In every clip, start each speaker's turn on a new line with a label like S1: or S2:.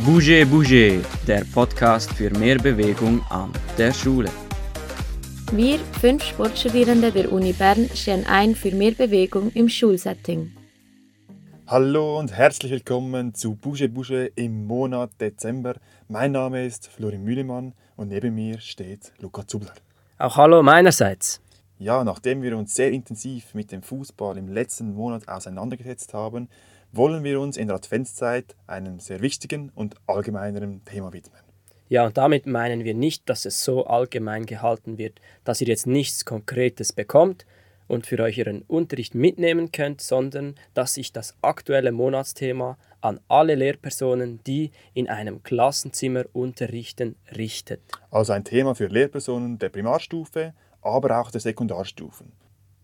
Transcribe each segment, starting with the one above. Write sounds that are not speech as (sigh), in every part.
S1: Bouge Bouge, der Podcast für mehr Bewegung an der Schule.
S2: Wir, fünf Sportstudierende der Uni Bern, stehen ein für mehr Bewegung im Schulsetting.
S3: Hallo und herzlich willkommen zu Bouge Bouge im Monat Dezember. Mein Name ist Florin Mühlemann und neben mir steht Luca Zubler.
S4: Auch hallo meinerseits.
S3: Ja, nachdem wir uns sehr intensiv mit dem Fußball im letzten Monat auseinandergesetzt haben, wollen wir uns in der Adventszeit einem sehr wichtigen und allgemeineren Thema widmen.
S4: Ja, und damit meinen wir nicht, dass es so allgemein gehalten wird, dass ihr jetzt nichts Konkretes bekommt und für euren Unterricht mitnehmen könnt, sondern dass sich das aktuelle Monatsthema an alle Lehrpersonen, die in einem Klassenzimmer unterrichten, richtet.
S3: Also ein Thema für Lehrpersonen der Primarstufe, aber auch der Sekundarstufen.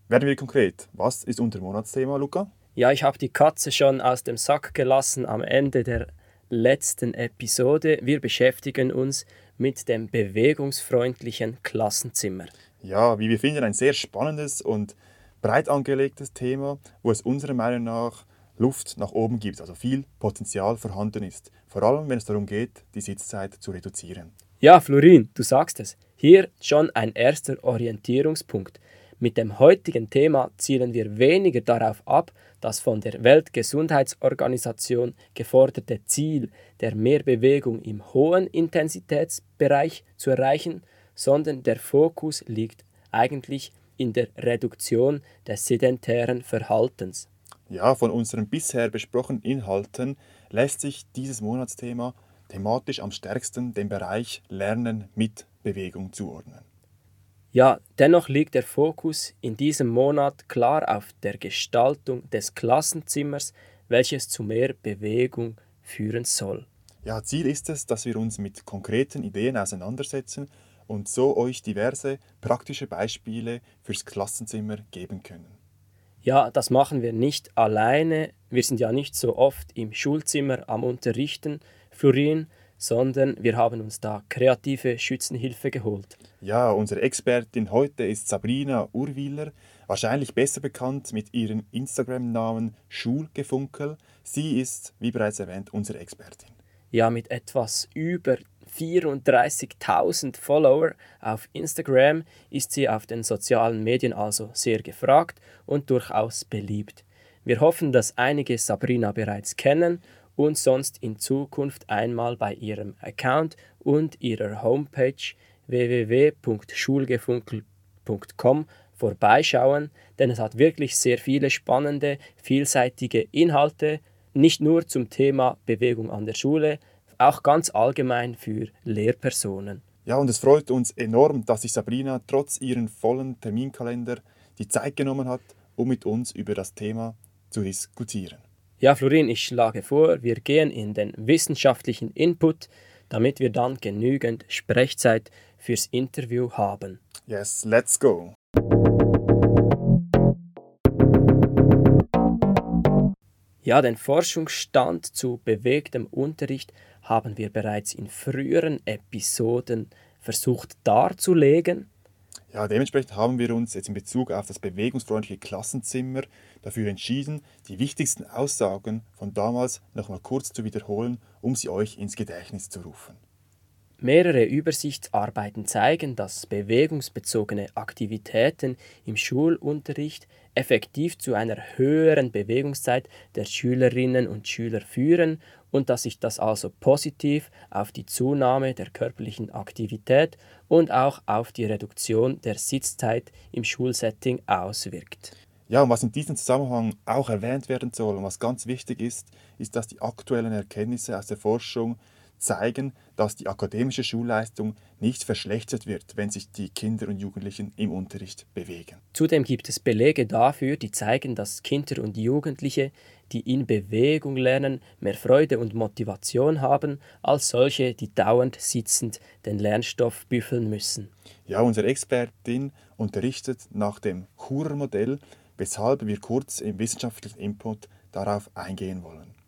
S3: Werden wir konkret, was ist unser Monatsthema, Luca?
S4: Ja, ich habe die Katze schon aus dem Sack gelassen am Ende der letzten Episode. Wir beschäftigen uns mit dem bewegungsfreundlichen Klassenzimmer.
S3: Ja, wie wir finden, ein sehr spannendes und breit angelegtes Thema, wo es unserer Meinung nach Luft nach oben gibt, also viel Potenzial vorhanden ist. Vor allem, wenn es darum geht, die Sitzzeit zu reduzieren.
S4: Ja, Florin, du sagst es. Hier schon ein erster Orientierungspunkt. Mit dem heutigen Thema zielen wir weniger darauf ab, das von der Weltgesundheitsorganisation geforderte Ziel der Mehrbewegung im hohen Intensitätsbereich zu erreichen, sondern der Fokus liegt eigentlich in der Reduktion des sedentären Verhaltens.
S3: Ja, von unseren bisher besprochenen Inhalten lässt sich dieses Monatsthema thematisch am stärksten dem Bereich Lernen mit Bewegung zuordnen.
S4: Ja, dennoch liegt der Fokus in diesem Monat klar auf der Gestaltung des Klassenzimmers, welches zu mehr Bewegung führen soll.
S3: Ja, Ziel ist es, dass wir uns mit konkreten Ideen auseinandersetzen und so euch diverse praktische Beispiele fürs Klassenzimmer geben können.
S4: Ja, das machen wir nicht alleine. Wir sind ja nicht so oft im Schulzimmer am Unterrichten, Florin, sondern wir haben uns da kreative Schützenhilfe geholt.
S3: Ja, unsere Expertin heute ist Sabrina Urwiler, wahrscheinlich besser bekannt mit ihrem Instagram-Namen Schulgefunkel. Sie ist, wie bereits erwähnt, unsere Expertin.
S4: Ja, mit etwas über 34.000 Follower auf Instagram ist sie auf den sozialen Medien also sehr gefragt und durchaus beliebt. Wir hoffen, dass einige Sabrina bereits kennen und sonst in Zukunft einmal bei ihrem Account und ihrer Homepage www.schulgefunkel.com vorbeischauen, denn es hat wirklich sehr viele spannende, vielseitige Inhalte, nicht nur zum Thema Bewegung an der Schule, auch ganz allgemein für Lehrpersonen.
S3: Ja, und es freut uns enorm, dass sich Sabrina trotz ihren vollen Terminkalender die Zeit genommen hat, um mit uns über das Thema zu diskutieren.
S4: Ja, Florin, ich schlage vor, wir gehen in den wissenschaftlichen Input, damit wir dann genügend Sprechzeit fürs Interview haben.
S3: Yes, let's go.
S4: Ja, den Forschungsstand zu bewegtem Unterricht haben wir bereits in früheren Episoden versucht darzulegen.
S3: Ja, dementsprechend haben wir uns jetzt in Bezug auf das bewegungsfreundliche Klassenzimmer dafür entschieden, die wichtigsten Aussagen von damals nochmal kurz zu wiederholen, um sie euch ins Gedächtnis zu rufen.
S4: Mehrere Übersichtsarbeiten zeigen, dass bewegungsbezogene Aktivitäten im Schulunterricht effektiv zu einer höheren Bewegungszeit der Schülerinnen und Schüler führen und dass sich das also positiv auf die Zunahme der körperlichen Aktivität und auch auf die Reduktion der Sitzzeit im Schulsetting auswirkt.
S3: Ja, und was in diesem Zusammenhang auch erwähnt werden soll und was ganz wichtig ist, ist, dass die aktuellen Erkenntnisse aus der Forschung zeigen, dass die akademische Schulleistung nicht verschlechtert wird, wenn sich die Kinder und Jugendlichen im Unterricht bewegen.
S4: Zudem gibt es Belege dafür, die zeigen, dass Kinder und Jugendliche, die in Bewegung lernen, mehr Freude und Motivation haben, als solche, die dauernd sitzend den Lernstoff büffeln müssen.
S3: Ja, unsere Expertin unterrichtet nach dem Churer-Modell, weshalb wir kurz im wissenschaftlichen Input darauf eingehen wollen.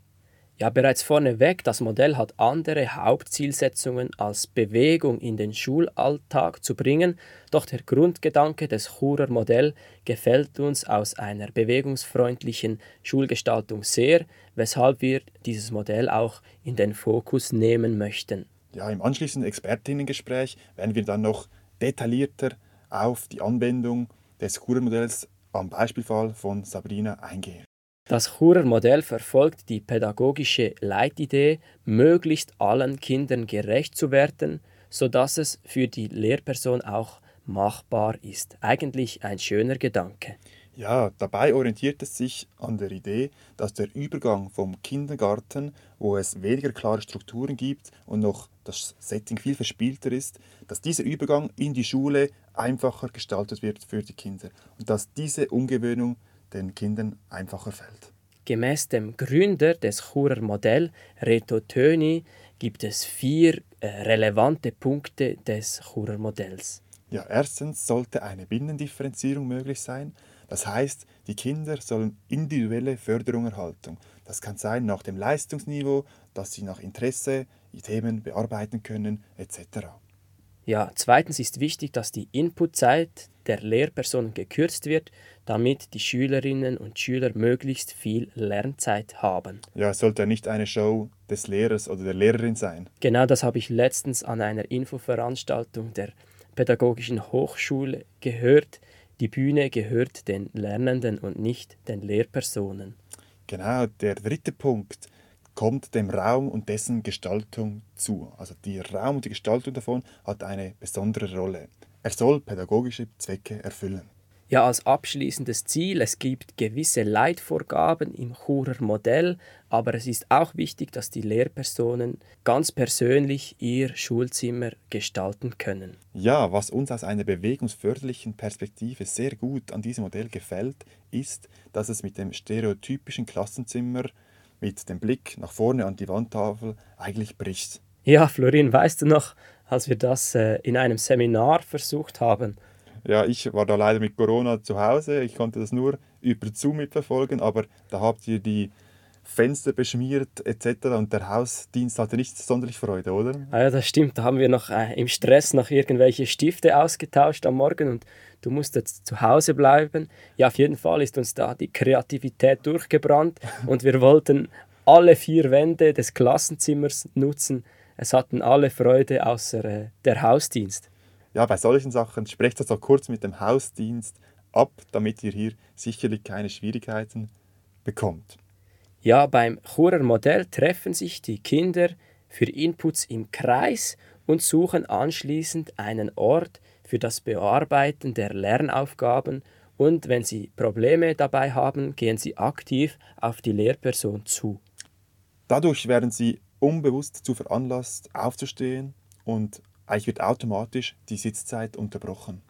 S4: Ja, bereits vorneweg, das Modell hat andere Hauptzielsetzungen als Bewegung in den Schulalltag zu bringen, doch der Grundgedanke des Churer Modell gefällt uns aus einer bewegungsfreundlichen Schulgestaltung sehr, weshalb wir dieses Modell auch in den Fokus nehmen möchten.
S3: Ja, im anschließenden Expertinnengespräch werden wir dann noch detaillierter auf die Anwendung des Churer Modells am Beispielfall von Sabrina eingehen.
S4: Das Churer Modell verfolgt die pädagogische Leitidee, möglichst allen Kindern gerecht zu werden, sodass es für die Lehrperson auch machbar ist. Eigentlich ein schöner Gedanke.
S3: Ja, dabei orientiert es sich an der Idee, dass der Übergang vom Kindergarten, wo es weniger klare Strukturen gibt und noch das Setting viel verspielter ist, dass dieser Übergang in die Schule einfacher gestaltet wird für die Kinder und dass diese Umgewöhnung den Kindern einfacher fällt.
S4: Gemäß dem Gründer des Churer Modell, Reto Töni, gibt es vier äh, relevante Punkte des Churer Modells.
S3: Ja, erstens sollte eine Binnendifferenzierung möglich sein. Das heißt, die Kinder sollen individuelle Förderung erhalten. Das kann sein nach dem Leistungsniveau, dass sie nach Interesse die Themen bearbeiten können, etc.
S4: Ja, zweitens ist wichtig, dass die Inputzeit der Lehrperson gekürzt wird, damit die Schülerinnen und Schüler möglichst viel Lernzeit haben.
S3: Ja, es sollte nicht eine Show des Lehrers oder der Lehrerin sein.
S4: Genau das habe ich letztens an einer Infoveranstaltung der Pädagogischen Hochschule gehört. Die Bühne gehört den Lernenden und nicht den Lehrpersonen.
S3: Genau, der dritte Punkt kommt dem Raum und dessen Gestaltung zu. Also der Raum und die Gestaltung davon hat eine besondere Rolle. Er soll pädagogische Zwecke erfüllen.
S4: Ja, als abschließendes Ziel, es gibt gewisse Leitvorgaben im Churer Modell, aber es ist auch wichtig, dass die Lehrpersonen ganz persönlich ihr Schulzimmer gestalten können.
S3: Ja, was uns aus einer bewegungsförderlichen Perspektive sehr gut an diesem Modell gefällt, ist, dass es mit dem stereotypischen Klassenzimmer mit dem Blick nach vorne an die Wandtafel eigentlich bricht.
S4: Ja, Florin, weißt du noch, als wir das äh, in einem Seminar versucht haben?
S3: Ja, ich war da leider mit Corona zu Hause. Ich konnte das nur über Zoom mitverfolgen, aber da habt ihr die Fenster beschmiert etc. Und der Hausdienst hatte nicht sonderlich Freude, oder?
S4: Ah ja, das stimmt. Da haben wir noch äh, im Stress noch irgendwelche Stifte ausgetauscht am Morgen und du musstest zu Hause bleiben. Ja, auf jeden Fall ist uns da die Kreativität durchgebrannt (laughs) und wir wollten alle vier Wände des Klassenzimmers nutzen. Es hatten alle Freude außer äh, der Hausdienst.
S3: Ja, bei solchen Sachen sprecht das auch kurz mit dem Hausdienst ab, damit ihr hier sicherlich keine Schwierigkeiten bekommt.
S4: Ja, beim Churer Modell treffen sich die Kinder für Inputs im Kreis und suchen anschließend einen Ort für das Bearbeiten der Lernaufgaben und wenn sie Probleme dabei haben, gehen sie aktiv auf die Lehrperson zu.
S3: Dadurch werden sie unbewusst zu veranlasst, aufzustehen und eigentlich wird automatisch die Sitzzeit unterbrochen.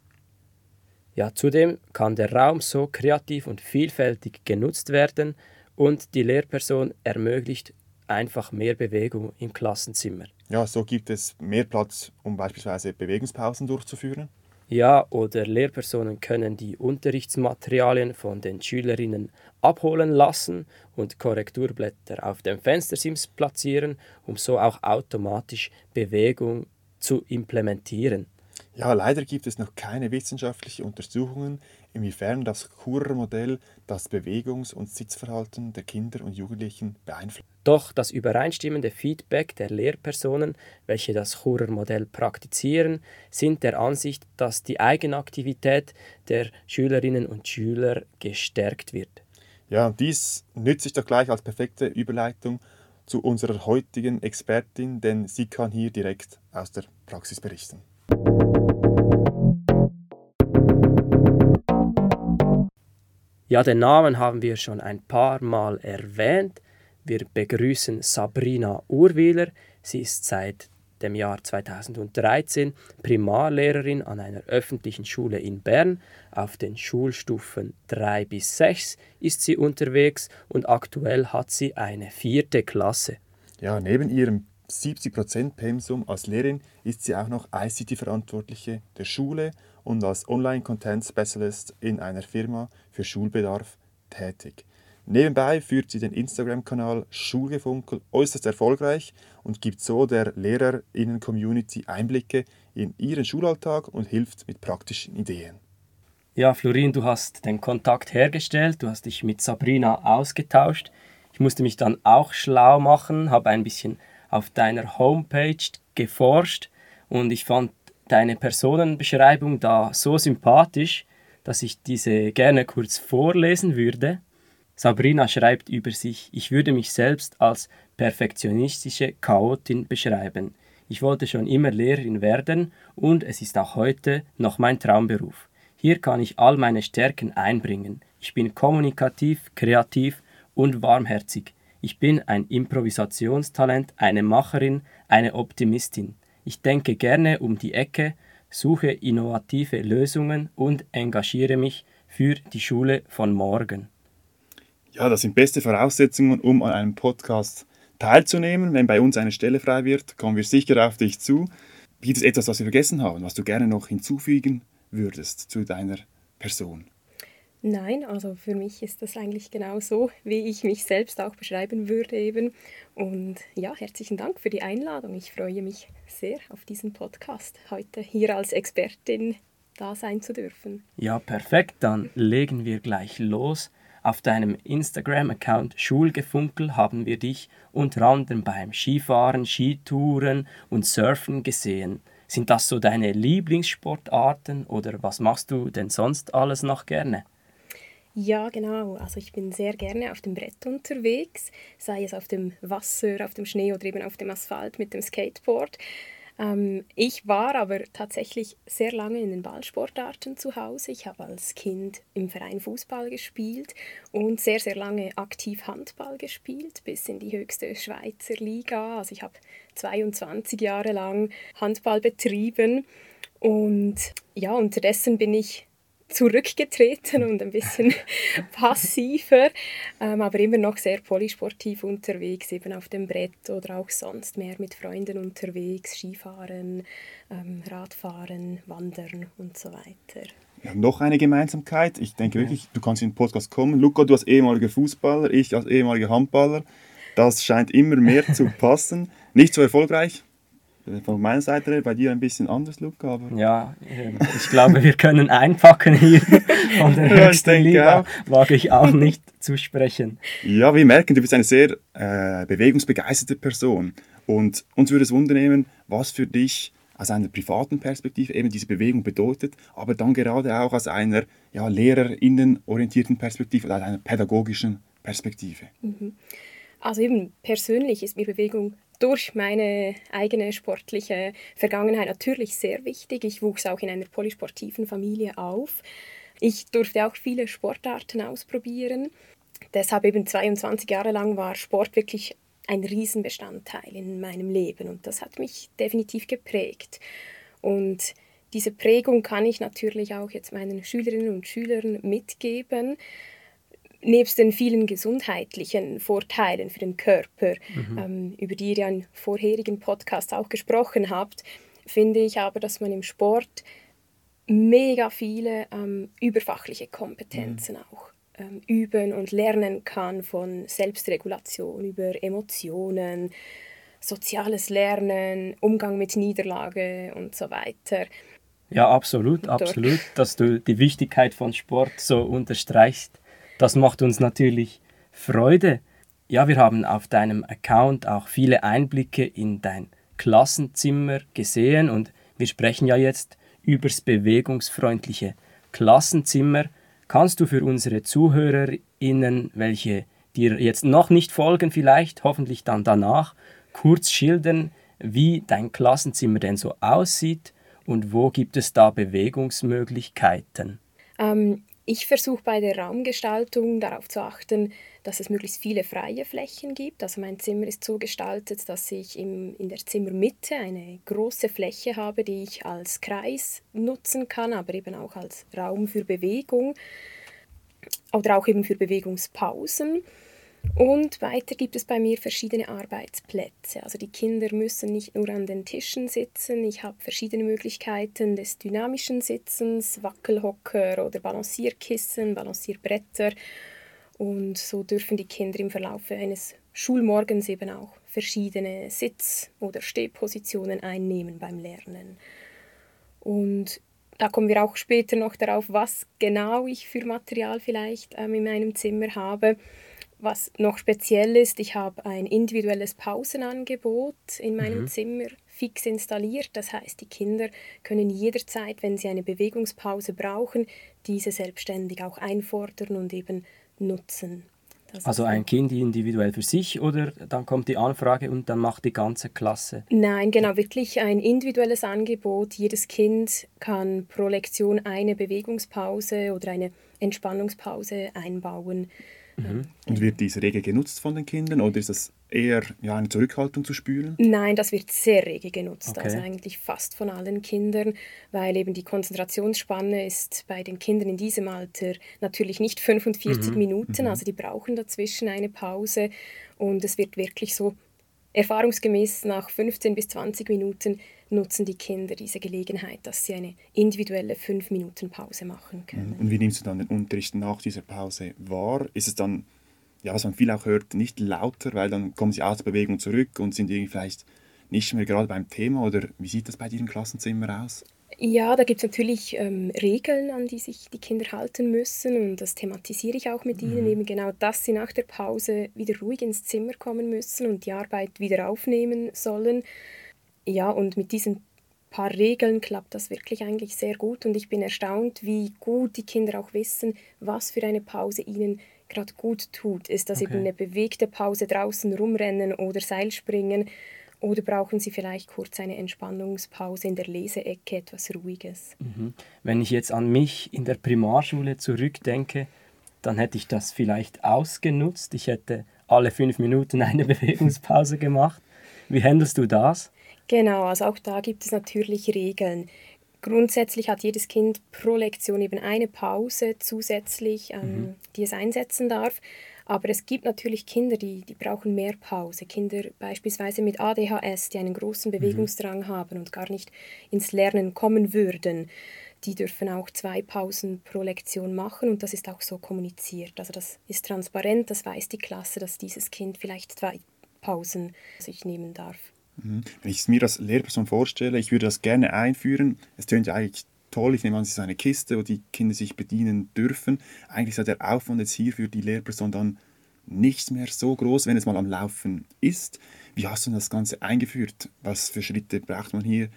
S4: Ja, zudem kann der Raum so kreativ und vielfältig genutzt werden, und die Lehrperson ermöglicht einfach mehr Bewegung im Klassenzimmer.
S3: Ja, so gibt es mehr Platz, um beispielsweise Bewegungspausen durchzuführen.
S4: Ja, oder Lehrpersonen können die Unterrichtsmaterialien von den Schülerinnen abholen lassen und Korrekturblätter auf dem Fenstersims platzieren, um so auch automatisch Bewegung zu implementieren.
S3: Ja, leider gibt es noch keine wissenschaftlichen Untersuchungen, inwiefern das Churer-Modell das Bewegungs- und Sitzverhalten der Kinder und Jugendlichen beeinflusst.
S4: Doch das übereinstimmende Feedback der Lehrpersonen, welche das Churer-Modell praktizieren, sind der Ansicht, dass die Eigenaktivität der Schülerinnen und Schüler gestärkt wird.
S3: Ja, dies nütze ich doch gleich als perfekte Überleitung zu unserer heutigen Expertin, denn sie kann hier direkt aus der Praxis berichten.
S4: Ja, den Namen haben wir schon ein paar Mal erwähnt. Wir begrüßen Sabrina Urwiler. Sie ist seit dem Jahr 2013 Primarlehrerin an einer öffentlichen Schule in Bern. Auf den Schulstufen 3 bis 6 ist sie unterwegs und aktuell hat sie eine vierte Klasse.
S3: Ja, neben ihrem 70% Pensum als Lehrerin ist sie auch noch ICT-Verantwortliche der Schule und als Online-Content Specialist in einer Firma für Schulbedarf tätig. Nebenbei führt sie den Instagram-Kanal Schulgefunkel äußerst erfolgreich und gibt so der Lehrerinnen-Community Einblicke in ihren Schulalltag und hilft mit praktischen Ideen.
S4: Ja, Florin, du hast den Kontakt hergestellt, du hast dich mit Sabrina ausgetauscht. Ich musste mich dann auch schlau machen, habe ein bisschen auf deiner Homepage geforscht und ich fand deine Personenbeschreibung da so sympathisch, dass ich diese gerne kurz vorlesen würde. Sabrina schreibt über sich, ich würde mich selbst als perfektionistische Chaotin beschreiben. Ich wollte schon immer Lehrerin werden und es ist auch heute noch mein Traumberuf. Hier kann ich all meine Stärken einbringen. Ich bin kommunikativ, kreativ und warmherzig. Ich bin ein Improvisationstalent, eine Macherin, eine Optimistin. Ich denke gerne um die Ecke, suche innovative Lösungen und engagiere mich für die Schule von morgen.
S3: Ja, das sind beste Voraussetzungen, um an einem Podcast teilzunehmen. Wenn bei uns eine Stelle frei wird, kommen wir sicher auf dich zu. Gibt es etwas, was wir vergessen haben, was du gerne noch hinzufügen würdest zu deiner Person?
S5: Nein, also für mich ist das eigentlich genau so, wie ich mich selbst auch beschreiben würde eben. Und ja, herzlichen Dank für die Einladung. Ich freue mich sehr auf diesen Podcast, heute hier als Expertin da sein zu dürfen.
S4: Ja, perfekt. Dann legen wir gleich los. Auf deinem Instagram-Account Schulgefunkel haben wir dich unter anderem beim Skifahren, Skitouren und Surfen gesehen. Sind das so deine Lieblingssportarten oder was machst du denn sonst alles noch gerne?
S5: Ja, genau. Also ich bin sehr gerne auf dem Brett unterwegs, sei es auf dem Wasser, auf dem Schnee oder eben auf dem Asphalt mit dem Skateboard. Ähm, ich war aber tatsächlich sehr lange in den Ballsportarten zu Hause. Ich habe als Kind im Verein Fußball gespielt und sehr, sehr lange aktiv Handball gespielt, bis in die höchste Schweizer Liga. Also ich habe 22 Jahre lang Handball betrieben und ja, unterdessen bin ich zurückgetreten und ein bisschen (laughs) passiver, ähm, aber immer noch sehr polysportiv unterwegs, eben auf dem Brett oder auch sonst mehr mit Freunden unterwegs, Skifahren, ähm, Radfahren, Wandern und so weiter.
S3: Ja, noch eine Gemeinsamkeit. Ich denke wirklich, du kannst in den Podcast kommen. Luca, du als ehemaliger Fußballer, ich als ehemaliger Handballer. Das scheint immer mehr zu (laughs) passen. Nicht so erfolgreich, von meiner Seite bei dir ein bisschen anders, Luca. Aber
S4: ja, ähm, ich glaube, wir können einpacken hier (laughs) von der höchsten Liga. Auch. Wage ich auch nicht zu sprechen.
S3: Ja, wir merken, du bist eine sehr äh, bewegungsbegeisterte Person. Und uns würde es wundern was für dich aus einer privaten Perspektive eben diese Bewegung bedeutet, aber dann gerade auch aus einer ja, lehrerinnenorientierten Perspektive oder einer pädagogischen Perspektive.
S5: Mhm. Also eben persönlich ist mir Bewegung durch meine eigene sportliche Vergangenheit natürlich sehr wichtig. Ich wuchs auch in einer polysportiven Familie auf. Ich durfte auch viele Sportarten ausprobieren. Deshalb eben 22 Jahre lang war Sport wirklich ein Riesenbestandteil in meinem Leben und das hat mich definitiv geprägt. Und diese Prägung kann ich natürlich auch jetzt meinen Schülerinnen und Schülern mitgeben nebst den vielen gesundheitlichen Vorteilen für den Körper, mhm. ähm, über die ihr ja in vorherigen Podcasts auch gesprochen habt, finde ich aber, dass man im Sport mega viele ähm, überfachliche Kompetenzen mhm. auch ähm, üben und lernen kann, von Selbstregulation über Emotionen, soziales Lernen, Umgang mit Niederlage und so weiter.
S4: Ja, absolut, absolut, dass du die Wichtigkeit von Sport so unterstreichst. Das macht uns natürlich Freude. Ja, wir haben auf deinem Account auch viele Einblicke in dein Klassenzimmer gesehen und wir sprechen ja jetzt übers bewegungsfreundliche Klassenzimmer. Kannst du für unsere ZuhörerInnen, welche dir jetzt noch nicht folgen, vielleicht, hoffentlich dann danach, kurz schildern, wie dein Klassenzimmer denn so aussieht und wo gibt es da Bewegungsmöglichkeiten?
S5: Ähm, ich versuche bei der Raumgestaltung darauf zu achten, dass es möglichst viele freie Flächen gibt. Also mein Zimmer ist so gestaltet, dass ich im, in der Zimmermitte eine große Fläche habe, die ich als Kreis nutzen kann, aber eben auch als Raum für Bewegung oder auch eben für Bewegungspausen. Und weiter gibt es bei mir verschiedene Arbeitsplätze. Also die Kinder müssen nicht nur an den Tischen sitzen. Ich habe verschiedene Möglichkeiten des dynamischen Sitzens, Wackelhocker oder Balancierkissen, Balancierbretter. Und so dürfen die Kinder im Verlauf eines Schulmorgens eben auch verschiedene Sitz- oder Stehpositionen einnehmen beim Lernen. Und da kommen wir auch später noch darauf, was genau ich für Material vielleicht ähm, in meinem Zimmer habe. Was noch speziell ist, ich habe ein individuelles Pausenangebot in meinem mhm. Zimmer fix installiert. Das heißt, die Kinder können jederzeit, wenn sie eine Bewegungspause brauchen, diese selbstständig auch einfordern und eben nutzen.
S4: Das also ein Kind individuell für sich oder dann kommt die Anfrage und dann macht die ganze Klasse?
S5: Nein, genau, wirklich ein individuelles Angebot. Jedes Kind kann pro Lektion eine Bewegungspause oder eine Entspannungspause einbauen.
S3: Mhm. Und wird diese rege genutzt von den Kindern oder ist das eher ja, eine Zurückhaltung zu spüren?
S5: Nein, das wird sehr rege genutzt, okay. also eigentlich fast von allen Kindern, weil eben die Konzentrationsspanne ist bei den Kindern in diesem Alter natürlich nicht 45 mhm. Minuten, mhm. also die brauchen dazwischen eine Pause und es wird wirklich so erfahrungsgemäß nach 15 bis 20 Minuten nutzen die Kinder diese Gelegenheit, dass sie eine individuelle 5 Minuten Pause machen können.
S3: Und wie nimmst du dann den Unterricht nach dieser Pause wahr? Ist es dann ja, was man viel auch hört, nicht lauter, weil dann kommen sie aus der Bewegung zurück und sind irgendwie vielleicht nicht mehr gerade beim Thema oder wie sieht das bei dir im Klassenzimmer aus?
S5: Ja, da gibt es natürlich ähm, Regeln, an die sich die Kinder halten müssen und das thematisiere ich auch mit mhm. ihnen, eben genau, dass sie nach der Pause wieder ruhig ins Zimmer kommen müssen und die Arbeit wieder aufnehmen sollen. Ja, und mit diesen paar Regeln klappt das wirklich eigentlich sehr gut und ich bin erstaunt, wie gut die Kinder auch wissen, was für eine Pause ihnen gerade gut tut. Ist das okay. eben eine bewegte Pause draußen rumrennen oder Seilspringen? Oder brauchen Sie vielleicht kurz eine Entspannungspause in der Leseecke, etwas Ruhiges?
S4: Mhm. Wenn ich jetzt an mich in der Primarschule zurückdenke, dann hätte ich das vielleicht ausgenutzt. Ich hätte alle fünf Minuten (laughs) eine Bewegungspause gemacht. Wie handelst du das?
S5: Genau, also auch da gibt es natürlich Regeln. Grundsätzlich hat jedes Kind pro Lektion eben eine Pause zusätzlich, ähm, mhm. die es einsetzen darf. Aber es gibt natürlich Kinder, die, die brauchen mehr Pause. Kinder beispielsweise mit ADHS, die einen großen mhm. Bewegungsdrang mhm. haben und gar nicht ins Lernen kommen würden. Die dürfen auch zwei Pausen pro Lektion machen und das ist auch so kommuniziert. Also das ist transparent, das weiß die Klasse, dass dieses Kind vielleicht zwei Pausen sich nehmen darf.
S3: Mhm. Wenn ich es mir als Lehrperson vorstelle, ich würde das gerne einführen. Es tönt ja eigentlich toll, ich nehme an, es ist eine Kiste, wo die Kinder sich bedienen dürfen. Eigentlich ist der Aufwand jetzt hier für die Lehrperson dann nicht mehr so groß, wenn es mal am Laufen ist. Wie hast du das Ganze eingeführt? Was für Schritte braucht man hier,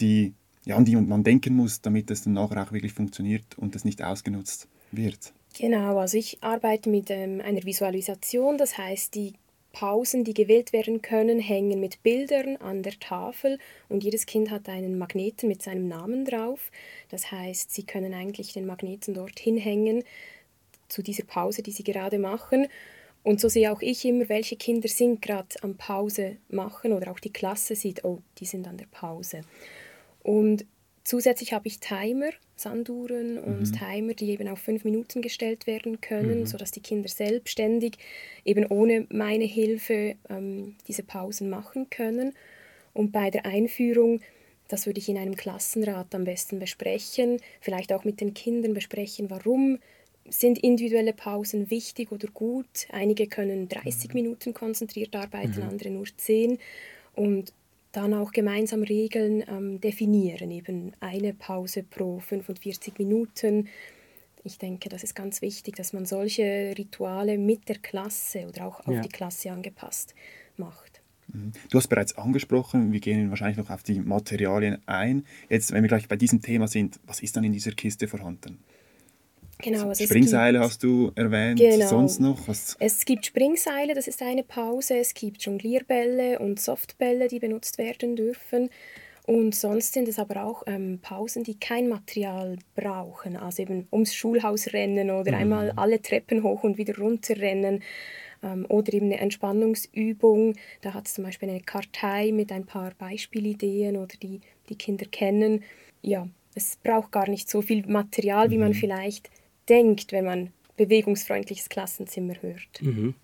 S3: die, ja, an die man denken muss, damit es dann nachher auch wirklich funktioniert und es nicht ausgenutzt wird?
S5: Genau, also ich arbeite mit ähm, einer Visualisation, das heißt, die Pausen, die gewählt werden können, hängen mit Bildern an der Tafel und jedes Kind hat einen Magneten mit seinem Namen drauf. Das heißt, sie können eigentlich den Magneten dorthin hängen zu dieser Pause, die sie gerade machen. Und so sehe auch ich immer, welche Kinder sind gerade am Pause machen oder auch die Klasse sieht, oh, die sind an der Pause. Und Zusätzlich habe ich Timer, Sanduhren und mhm. Timer, die eben auf fünf Minuten gestellt werden können, mhm. sodass die Kinder selbstständig eben ohne meine Hilfe ähm, diese Pausen machen können. Und bei der Einführung, das würde ich in einem Klassenrat am besten besprechen, vielleicht auch mit den Kindern besprechen, warum sind individuelle Pausen wichtig oder gut. Einige können 30 mhm. Minuten konzentriert arbeiten, mhm. andere nur 10. Und dann auch gemeinsam Regeln ähm, definieren, eben eine Pause pro 45 Minuten. Ich denke, das ist ganz wichtig, dass man solche Rituale mit der Klasse oder auch auf ja. die Klasse angepasst macht.
S3: Mhm. Du hast bereits angesprochen, wir gehen wahrscheinlich noch auf die Materialien ein. Jetzt, wenn wir gleich bei diesem Thema sind, was ist dann in dieser Kiste vorhanden? Genau, also Springseile gibt, hast du erwähnt, genau, sonst noch?
S5: Was? Es gibt Springseile, das ist eine Pause, es gibt Jonglierbälle und Softbälle, die benutzt werden dürfen. Und sonst sind es aber auch ähm, Pausen, die kein Material brauchen, also eben ums Schulhaus rennen oder mhm. einmal alle Treppen hoch und wieder runter rennen ähm, oder eben eine Entspannungsübung. Da hat es zum Beispiel eine Kartei mit ein paar Beispielideen oder die die Kinder kennen. Ja, es braucht gar nicht so viel Material, wie man mhm. vielleicht denkt, wenn man bewegungsfreundliches Klassenzimmer hört.
S4: Mhm.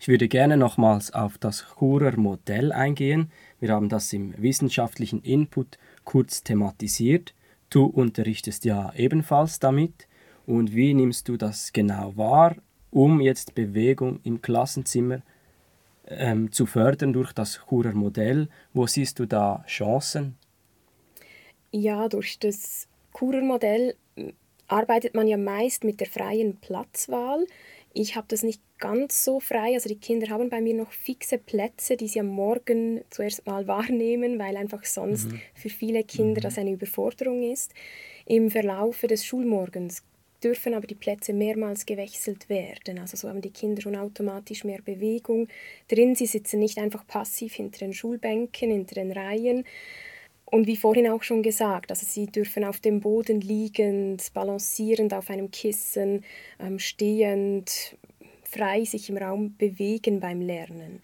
S4: Ich würde gerne nochmals auf das Churer Modell eingehen. Wir haben das im wissenschaftlichen Input kurz thematisiert. Du unterrichtest ja ebenfalls damit. Und wie nimmst du das genau wahr um jetzt Bewegung im Klassenzimmer ähm, zu fördern durch das Churer Modell? Wo siehst du da Chancen?
S5: Ja, durch das Churer Modell arbeitet man ja meist mit der freien Platzwahl. Ich habe das nicht ganz so frei. Also die Kinder haben bei mir noch fixe Plätze, die sie am Morgen zuerst mal (laughs) wahrnehmen, weil einfach sonst mhm. für viele Kinder das eine Überforderung ist. Im Verlaufe des Schulmorgens dürfen aber die Plätze mehrmals gewechselt werden. Also so haben die Kinder schon automatisch mehr Bewegung drin. Sie sitzen nicht einfach passiv hinter den Schulbänken, hinter den Reihen. Und wie vorhin auch schon gesagt, also sie dürfen auf dem Boden liegend, balancierend auf einem Kissen, ähm, stehend, frei sich im Raum bewegen beim Lernen.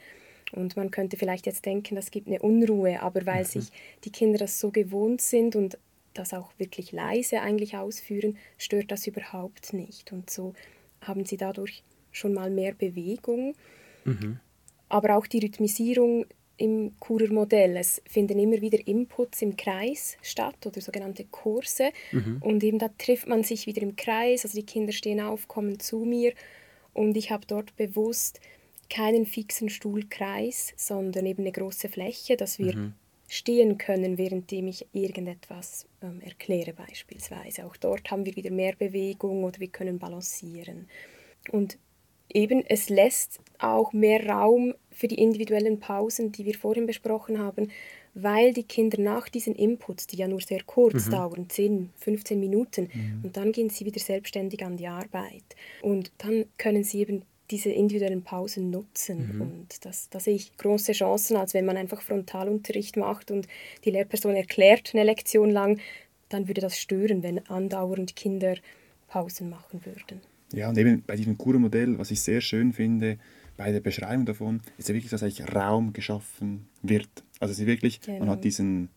S5: Und man könnte vielleicht jetzt denken, das gibt eine Unruhe, aber weil mhm. sich die Kinder das so gewohnt sind und das auch wirklich leise eigentlich ausführen, stört das überhaupt nicht. Und so haben sie dadurch schon mal mehr Bewegung. Mhm. Aber auch die Rhythmisierung im Churer Modell. Es finden immer wieder Inputs im Kreis statt oder sogenannte Kurse. Mhm. Und eben da trifft man sich wieder im Kreis. Also die Kinder stehen auf, kommen zu mir. Und ich habe dort bewusst keinen fixen Stuhlkreis, sondern eben eine große Fläche, dass wir mhm stehen können, währenddem ich irgendetwas ähm, erkläre beispielsweise. Auch dort haben wir wieder mehr Bewegung oder wir können balancieren. Und eben, es lässt auch mehr Raum für die individuellen Pausen, die wir vorhin besprochen haben, weil die Kinder nach diesen Inputs, die ja nur sehr kurz mhm. dauern, 10, 15 Minuten, mhm. und dann gehen sie wieder selbstständig an die Arbeit. Und dann können sie eben diese individuellen Pausen nutzen. Mhm. Und das, da sehe ich große Chancen, als wenn man einfach Frontalunterricht macht und die Lehrperson erklärt eine Lektion lang, dann würde das stören, wenn andauernd Kinder Pausen machen würden.
S3: Ja, und eben bei diesem Kura-Modell, was ich sehr schön finde, bei der Beschreibung davon, ist ja wirklich, dass eigentlich Raum geschaffen wird. Also es ist wirklich, genau. man hat genau. diesen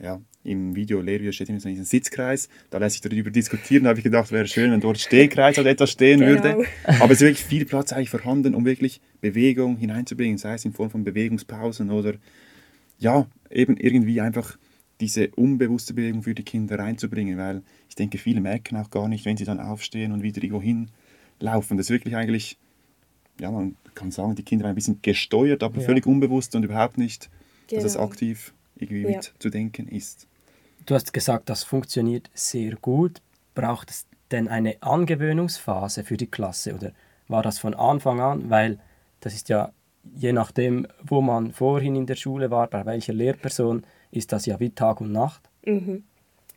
S3: ja, im Video Lehrvideo steht immer so ein Sitzkreis, da lässt sich darüber diskutieren, da habe ich gedacht, wäre schön, wenn dort Stehkreis oder etwas stehen genau. würde. Aber es ist wirklich viel Platz eigentlich vorhanden, um wirklich Bewegung hineinzubringen, sei es in Form von Bewegungspausen oder ja, eben irgendwie einfach diese unbewusste Bewegung für die Kinder reinzubringen, weil ich denke, viele merken auch gar nicht, wenn sie dann aufstehen und wieder irgendwo hinlaufen. Das ist wirklich eigentlich, ja, man kann sagen, die Kinder ein bisschen gesteuert, aber ja. völlig unbewusst und überhaupt nicht, genau. dass es genau. aktiv irgendwie ja. mitzudenken ist.
S4: Du hast gesagt, das funktioniert sehr gut. Braucht es denn eine Angewöhnungsphase für die Klasse oder war das von Anfang an? Weil das ist ja je nachdem, wo man vorhin in der Schule war, bei welcher Lehrperson, ist das ja wie Tag und Nacht.
S5: Mhm.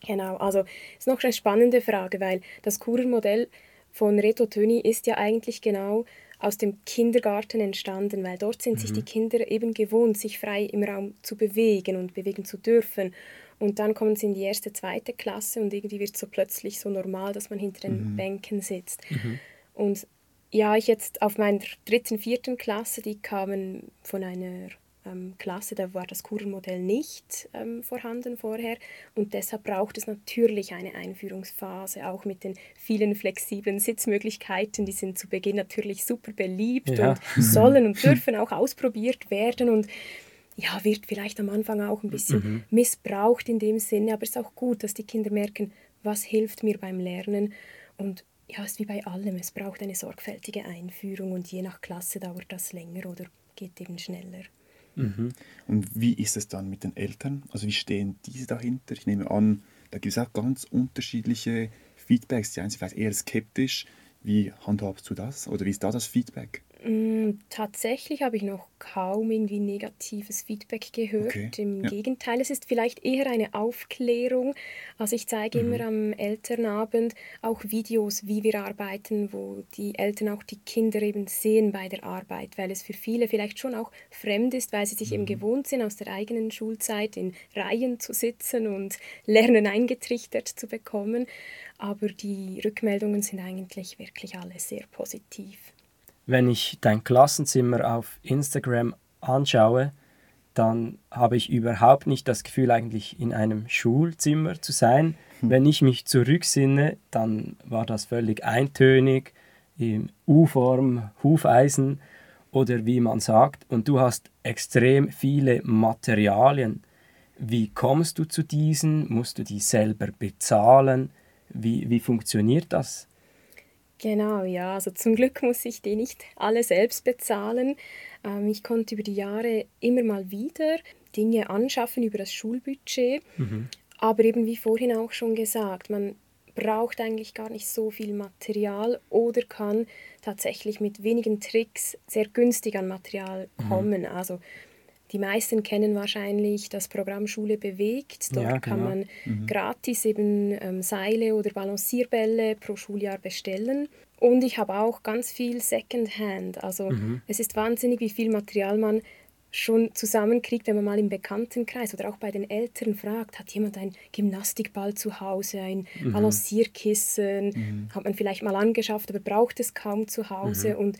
S5: Genau, also ist noch eine spannende Frage, weil das Kurer-Modell von Reto Töni ist ja eigentlich genau aus dem Kindergarten entstanden, weil dort sind mhm. sich die Kinder eben gewohnt, sich frei im Raum zu bewegen und bewegen zu dürfen. Und dann kommen sie in die erste, zweite Klasse und irgendwie wird es so plötzlich so normal, dass man hinter den mhm. Bänken sitzt. Mhm. Und ja, ich jetzt auf meiner dritten, vierten Klasse, die kamen von einer ähm, Klasse, da war das Kurmodell nicht ähm, vorhanden vorher und deshalb braucht es natürlich eine Einführungsphase, auch mit den vielen flexiblen Sitzmöglichkeiten, die sind zu Beginn natürlich super beliebt ja. und sollen und dürfen auch ausprobiert werden und ja, wird vielleicht am Anfang auch ein bisschen mhm. missbraucht in dem Sinne, aber es ist auch gut, dass die Kinder merken, was hilft mir beim Lernen und ja, es ist wie bei allem, es braucht eine sorgfältige Einführung und je nach Klasse dauert das länger oder geht eben schneller.
S3: Mhm. Und wie ist es dann mit den Eltern? Also wie stehen diese dahinter? Ich nehme an, da gibt es auch ganz unterschiedliche Feedbacks. Die einen sind vielleicht eher skeptisch. Wie handhabst du das? Oder wie ist da das Feedback?
S5: Mm, tatsächlich habe ich noch kaum irgendwie negatives Feedback gehört. Okay. Im ja. Gegenteil, es ist vielleicht eher eine Aufklärung. Also ich zeige mhm. immer am Elternabend auch Videos, wie wir arbeiten, wo die Eltern auch die Kinder eben sehen bei der Arbeit, weil es für viele vielleicht schon auch fremd ist, weil sie sich mhm. eben gewohnt sind, aus der eigenen Schulzeit in Reihen zu sitzen und Lernen eingetrichtert zu bekommen. Aber die Rückmeldungen sind eigentlich wirklich alle sehr positiv
S4: wenn ich dein Klassenzimmer auf Instagram anschaue, dann habe ich überhaupt nicht das Gefühl, eigentlich in einem Schulzimmer zu sein. Hm. Wenn ich mich zurücksinne, dann war das völlig eintönig, in U-Form, Hufeisen oder wie man sagt. Und du hast extrem viele Materialien. Wie kommst du zu diesen? Musst du die selber bezahlen? Wie, wie funktioniert das?
S5: Genau, ja. Also zum Glück muss ich die nicht alle selbst bezahlen. Ähm, ich konnte über die Jahre immer mal wieder Dinge anschaffen über das Schulbudget. Mhm. Aber eben wie vorhin auch schon gesagt, man braucht eigentlich gar nicht so viel Material oder kann tatsächlich mit wenigen Tricks sehr günstig an Material mhm. kommen. Mhm. Also die meisten kennen wahrscheinlich das Programm Schule bewegt. Dort ja, genau. kann man mhm. gratis eben ähm, Seile oder Balancierbälle pro Schuljahr bestellen. Und ich habe auch ganz viel Secondhand. Also mhm. es ist wahnsinnig, wie viel Material man schon zusammenkriegt, wenn man mal im Bekanntenkreis oder auch bei den Eltern fragt, hat jemand einen Gymnastikball zu Hause, ein mhm. Balancierkissen, mhm. hat man vielleicht mal angeschafft, aber braucht es kaum zu Hause. Mhm. Und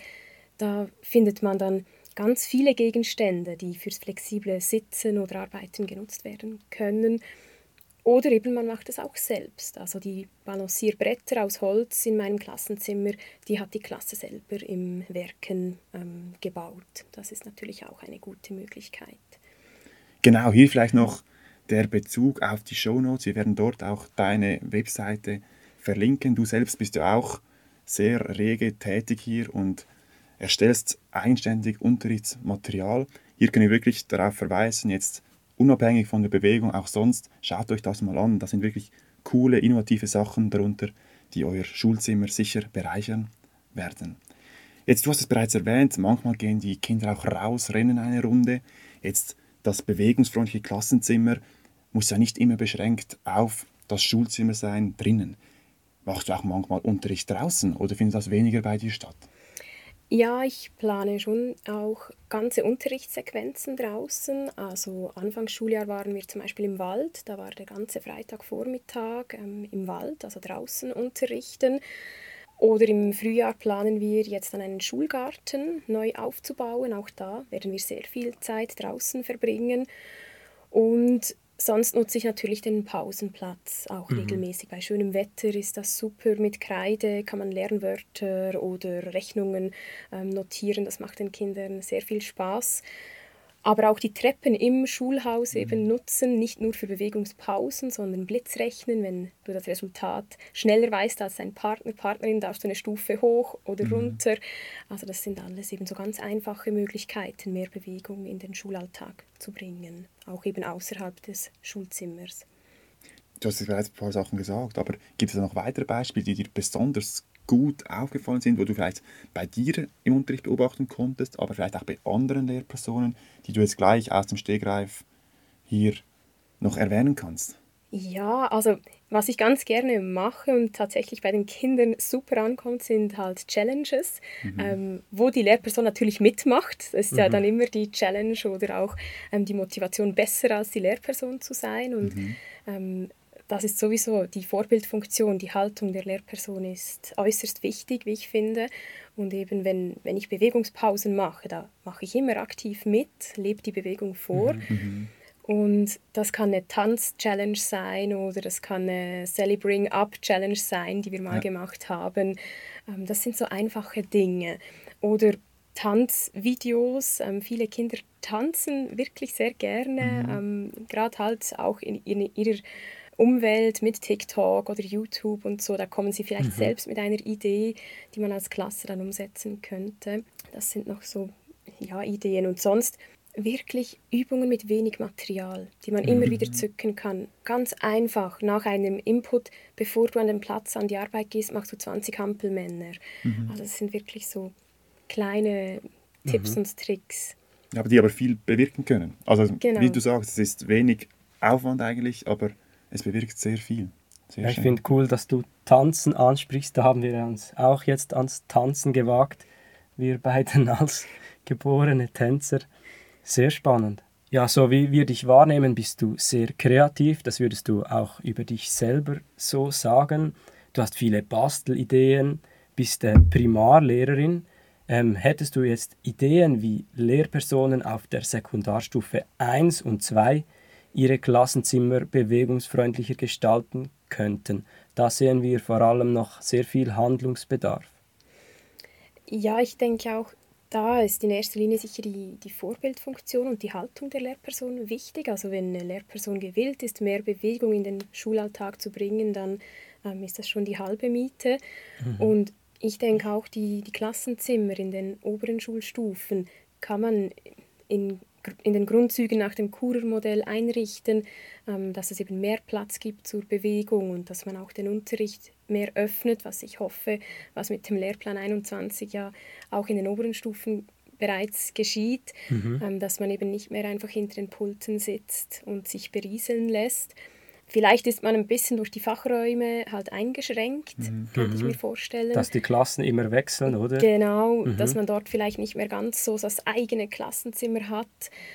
S5: da findet man dann ganz viele Gegenstände, die fürs flexible Sitzen oder Arbeiten genutzt werden können. Oder eben man macht es auch selbst. Also die Balancierbretter aus Holz in meinem Klassenzimmer, die hat die Klasse selber im Werken ähm, gebaut. Das ist natürlich auch eine gute Möglichkeit.
S3: Genau, hier vielleicht noch der Bezug auf die Shownotes. Wir werden dort auch deine Webseite verlinken. Du selbst bist ja auch sehr rege tätig hier und erstellst eigenständig Unterrichtsmaterial. Hier können wir wirklich darauf verweisen, jetzt unabhängig von der Bewegung, auch sonst, schaut euch das mal an. Das sind wirklich coole, innovative Sachen darunter, die euer Schulzimmer sicher bereichern werden. Jetzt, du hast es bereits erwähnt, manchmal gehen die Kinder auch raus, rennen eine Runde. Jetzt das bewegungsfreundliche Klassenzimmer muss ja nicht immer beschränkt auf das Schulzimmer sein, drinnen. Machst du auch manchmal Unterricht draußen oder findet das weniger bei dir statt?
S5: Ja, ich plane schon auch ganze Unterrichtssequenzen draußen. Also Anfangs Schuljahr waren wir zum Beispiel im Wald. Da war der ganze Freitagvormittag ähm, im Wald, also draußen unterrichten. Oder im Frühjahr planen wir jetzt dann einen Schulgarten neu aufzubauen. Auch da werden wir sehr viel Zeit draußen verbringen. Und Sonst nutze ich natürlich den Pausenplatz auch mhm. regelmäßig. Bei schönem Wetter ist das super. Mit Kreide kann man Lernwörter oder Rechnungen ähm, notieren. Das macht den Kindern sehr viel Spaß aber auch die Treppen im Schulhaus eben mhm. nutzen, nicht nur für Bewegungspausen, sondern Blitzrechnen. Wenn du das Resultat schneller weißt als dein Partner, Partnerin, darfst du eine Stufe hoch oder mhm. runter. Also das sind alles eben so ganz einfache Möglichkeiten, mehr Bewegung in den Schulalltag zu bringen, auch eben außerhalb des Schulzimmers.
S3: Du hast bereits ein paar Sachen gesagt, aber gibt es noch weitere Beispiele, die dir besonders gut aufgefallen sind, wo du vielleicht bei dir im Unterricht beobachten konntest, aber vielleicht auch bei anderen Lehrpersonen, die du jetzt gleich aus dem Stegreif hier noch erwähnen kannst?
S5: Ja, also was ich ganz gerne mache und tatsächlich bei den Kindern super ankommt, sind halt Challenges, mhm. ähm, wo die Lehrperson natürlich mitmacht. Das ist mhm. ja dann immer die Challenge oder auch ähm, die Motivation, besser als die Lehrperson zu sein. Und mhm. ähm, das ist sowieso die Vorbildfunktion, die Haltung der Lehrperson ist äußerst wichtig, wie ich finde. Und eben, wenn, wenn ich Bewegungspausen mache, da mache ich immer aktiv mit, lebe die Bewegung vor. Mhm. mhm. Und das kann eine Tanz-Challenge sein oder das kann eine Celebrating Up-Challenge sein, die wir mal ja. gemacht haben. Ähm, das sind so einfache Dinge. Oder Tanzvideos. Ähm, viele Kinder tanzen wirklich sehr gerne, mhm. ähm, gerade halt auch in, in ihrer Umwelt mit TikTok oder YouTube und so. Da kommen sie vielleicht mhm. selbst mit einer Idee, die man als Klasse dann umsetzen könnte. Das sind noch so ja, Ideen. Und sonst wirklich Übungen mit wenig Material, die man mhm. immer wieder zücken kann. Ganz einfach, nach einem Input, bevor du an den Platz an die Arbeit gehst, machst du 20 Hampelmänner. Mhm. Also das sind wirklich so kleine Tipps mhm. und Tricks.
S3: Aber die aber viel bewirken können. Also genau. wie du sagst, es ist wenig Aufwand eigentlich, aber es bewirkt sehr viel. Sehr
S4: ja, ich finde cool, dass du Tanzen ansprichst. Da haben wir uns auch jetzt ans Tanzen gewagt. Wir beiden (laughs) als geborene Tänzer. Sehr spannend. Ja, so wie wir dich wahrnehmen, bist du sehr kreativ. Das würdest du auch über dich selber so sagen. Du hast viele Bastelideen, bist äh, Primarlehrerin. Ähm, hättest du jetzt Ideen, wie Lehrpersonen auf der Sekundarstufe 1 und 2 ihre Klassenzimmer bewegungsfreundlicher gestalten könnten. Da sehen wir vor allem noch sehr viel Handlungsbedarf.
S5: Ja, ich denke auch, da ist in erster Linie sicher die, die Vorbildfunktion und die Haltung der Lehrperson wichtig. Also wenn eine Lehrperson gewillt ist, mehr Bewegung in den Schulalltag zu bringen, dann ähm, ist das schon die halbe Miete. Mhm. Und Ich denke auch, die, die Klassenzimmer in den oberen Schulstufen kann man in, in den Grundzügen nach dem Kurer-Modell einrichten, ähm, dass es eben mehr Platz gibt zur Bewegung und dass man auch den Unterricht mehr öffnet, was ich hoffe, was mit dem Lehrplan 21 ja auch in den oberen Stufen bereits geschieht, mhm. ähm, dass man eben nicht mehr einfach hinter den Pulten sitzt und sich berieseln lässt. Vielleicht ist man ein bisschen durch die Fachräume halt eingeschränkt, mhm. könnte ich mir mhm. vorstellen.
S4: Dass die Klassen immer wechseln, oder?
S5: Genau, mhm. dass man dort vielleicht nicht mehr ganz so das eigene Klassenzimmer hat.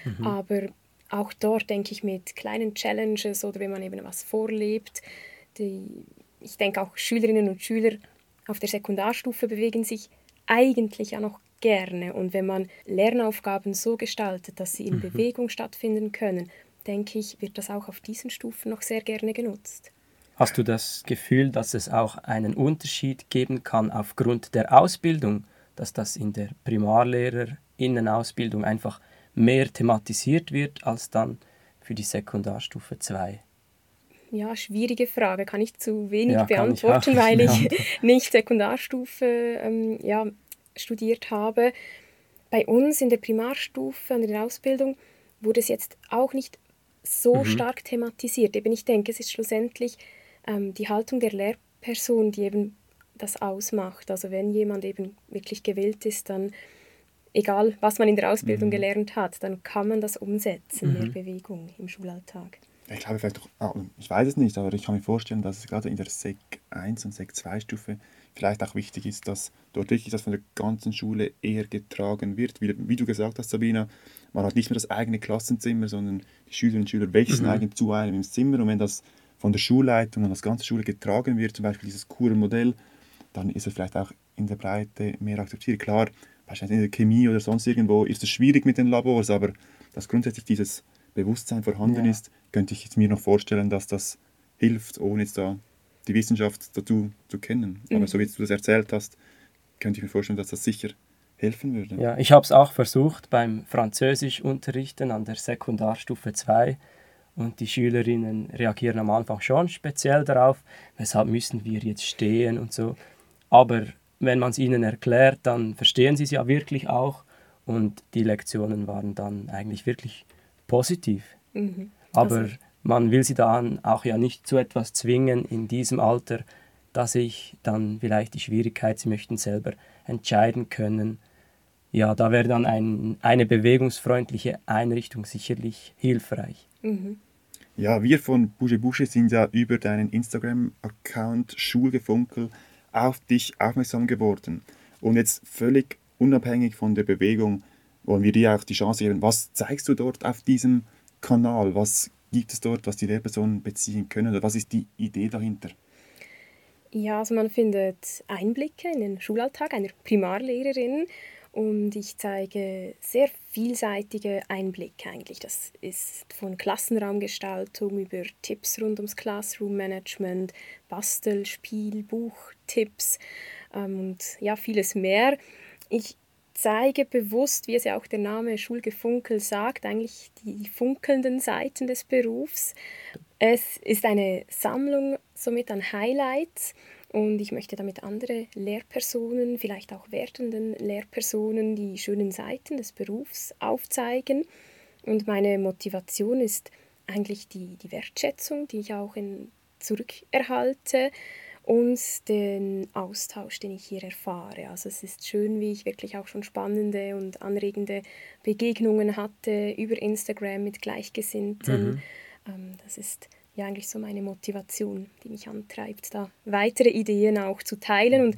S5: Mhm. Aber auch dort denke ich mit kleinen Challenges oder wenn man eben was vorlebt. Die, ich denke auch Schülerinnen und Schüler auf der Sekundarstufe bewegen sich eigentlich ja noch gerne. Und wenn man Lernaufgaben so gestaltet, dass sie in mhm. Bewegung stattfinden können, denke ich, wird das auch auf diesen Stufen noch sehr gerne genutzt.
S4: Hast du das Gefühl, dass es auch einen Unterschied geben kann aufgrund der Ausbildung, dass das in der Primarlehrerinnenausbildung einfach mehr thematisiert wird als dann für die Sekundarstufe 2?
S5: Ja, schwierige Frage, kann ich zu wenig ja, beantworten, ich weil ich nicht Sekundarstufe ähm, ja, studiert habe. Bei uns in der Primarstufe, an der Ausbildung, wurde es jetzt auch nicht so mhm. stark thematisiert. Eben ich denke, es ist schlussendlich ähm, die Haltung der Lehrperson, die eben das ausmacht. Also wenn jemand eben wirklich gewillt ist, dann egal was man in der Ausbildung mhm. gelernt hat, dann kann man das umsetzen, mhm. mehr Bewegung im Schulalltag.
S3: Ich glaube vielleicht doch, ah, ich weiß es nicht, aber ich kann mir vorstellen, dass es gerade in der Sek 1 und Sek 2 Stufe vielleicht auch wichtig ist, dass dort wirklich das von der ganzen Schule eher getragen wird. Wie, wie du gesagt hast, Sabina, man hat nicht mehr das eigene Klassenzimmer, sondern die Schülerinnen und Schüler wechseln mhm. eigentlich zu einem im Zimmer und wenn das von der Schulleitung und das ganze Schule getragen wird, zum Beispiel dieses Kurenmodell, dann ist es vielleicht auch in der Breite mehr akzeptiert. Klar, wahrscheinlich in der Chemie oder sonst irgendwo ist es schwierig mit den Labors, aber dass grundsätzlich dieses Bewusstsein vorhanden ja. ist, könnte ich mir noch vorstellen, dass das hilft, ohne jetzt da die Wissenschaft dazu zu kennen. Mhm. Aber so wie du das erzählt hast, könnte ich mir vorstellen, dass das sicher helfen würde.
S4: Ja, ich habe es auch versucht beim Französischunterrichten an der Sekundarstufe 2 und die Schülerinnen reagieren am Anfang schon speziell darauf, weshalb müssen wir jetzt stehen und so. Aber wenn man es ihnen erklärt, dann verstehen sie es ja wirklich auch und die Lektionen waren dann eigentlich wirklich positiv. Mhm. Aber also. man will sie dann auch ja nicht zu etwas zwingen in diesem Alter, dass ich dann vielleicht die Schwierigkeit, sie möchten selber entscheiden können. Ja, da wäre dann ein, eine bewegungsfreundliche Einrichtung sicherlich hilfreich. Mhm.
S3: Ja, wir von Bouge Bouche sind ja über deinen Instagram-Account Schulgefunkel auf dich aufmerksam geworden. Und jetzt völlig unabhängig von der Bewegung wollen wir dir auch die Chance geben. Was zeigst du dort auf diesem Kanal? Was gibt es dort, was die Lehrpersonen beziehen können? Oder was ist die Idee dahinter?
S5: Ja, also man findet Einblicke in den Schulalltag einer Primarlehrerin und ich zeige sehr vielseitige Einblicke eigentlich. Das ist von Klassenraumgestaltung über Tipps rund ums Classroom-Management, Bastel, Spiel, Buchtipps ähm, und ja, vieles mehr. Ich zeige bewusst, wie es ja auch der Name Schulgefunkel sagt, eigentlich die funkelnden Seiten des Berufs. Es ist eine Sammlung somit an Highlights und ich möchte damit andere Lehrpersonen, vielleicht auch werdenden Lehrpersonen, die schönen Seiten des Berufs aufzeigen. Und meine Motivation ist eigentlich die, die Wertschätzung, die ich auch in, zurückerhalte und den Austausch, den ich hier erfahre. Also es ist schön, wie ich wirklich auch schon spannende und anregende Begegnungen hatte über Instagram mit Gleichgesinnten. Mhm. Ähm, das ist ja eigentlich so meine Motivation, die mich antreibt, da weitere Ideen auch zu teilen. Und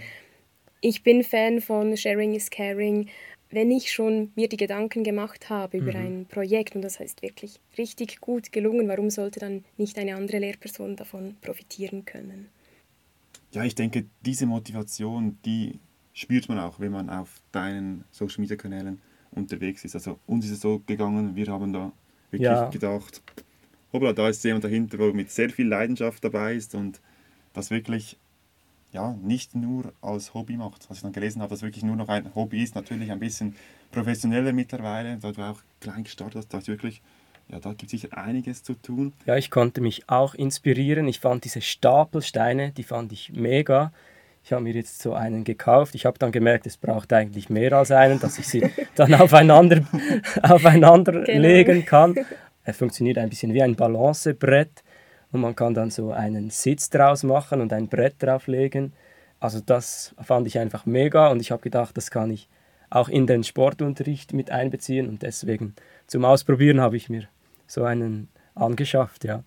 S5: ich bin Fan von Sharing is Caring. Wenn ich schon mir die Gedanken gemacht habe über mhm. ein Projekt und das heißt wirklich richtig gut gelungen, warum sollte dann nicht eine andere Lehrperson davon profitieren können?
S3: Ja, ich denke, diese Motivation, die spürt man auch, wenn man auf deinen Social Media Kanälen unterwegs ist. Also uns ist es so gegangen, wir haben da wirklich ja. gedacht, hoppla, da ist jemand dahinter, der mit sehr viel Leidenschaft dabei ist und das wirklich ja, nicht nur als Hobby macht. Was ich dann gelesen habe, dass wirklich nur noch ein Hobby ist, natürlich ein bisschen professioneller mittlerweile, da du auch klein gestartet hast, da ist wirklich ja, da gibt es sicher einiges zu tun.
S4: Ja, ich konnte mich auch inspirieren. Ich fand diese Stapelsteine, die fand ich mega. Ich habe mir jetzt so einen gekauft. Ich habe dann gemerkt, es braucht eigentlich mehr als einen, dass ich sie (laughs) dann aufeinander, aufeinander genau. legen kann. Es funktioniert ein bisschen wie ein Balancebrett und man kann dann so einen Sitz draus machen und ein Brett drauflegen. Also das fand ich einfach mega und ich habe gedacht, das kann ich auch in den Sportunterricht mit einbeziehen und deswegen zum Ausprobieren habe ich mir so einen angeschafft, ja.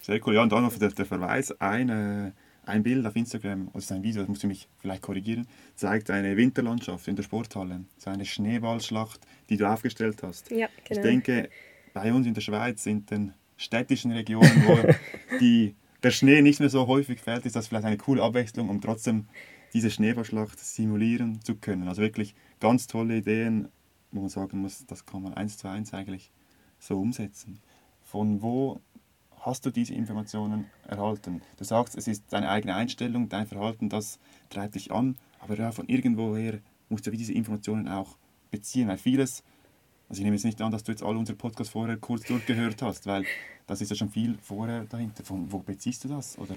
S3: Sehr cool. Ja, und dann noch der, der Verweis, ein, ein Bild auf Instagram, also ein Video, das musst du mich vielleicht korrigieren, zeigt eine Winterlandschaft in der Sporthalle. So eine Schneeballschlacht, die du aufgestellt hast.
S5: Ja,
S3: genau. Ich denke, bei uns in der Schweiz sind den städtischen Regionen, wo (laughs) die, der Schnee nicht mehr so häufig fällt, ist das vielleicht eine coole Abwechslung, um trotzdem diese Schneeballschlacht simulieren zu können. Also wirklich ganz tolle Ideen, wo man sagen muss, das kann man eins zu eins eigentlich so umsetzen. Von wo hast du diese Informationen erhalten? Du sagst, es ist deine eigene Einstellung, dein Verhalten, das treibt dich an, aber ja, von irgendwoher musst du diese Informationen auch beziehen, weil vieles also ich nehme jetzt nicht an, dass du jetzt alle unsere Podcasts vorher kurz durchgehört hast, weil das ist ja schon viel vorher dahinter. Von wo beziehst du das? Oder?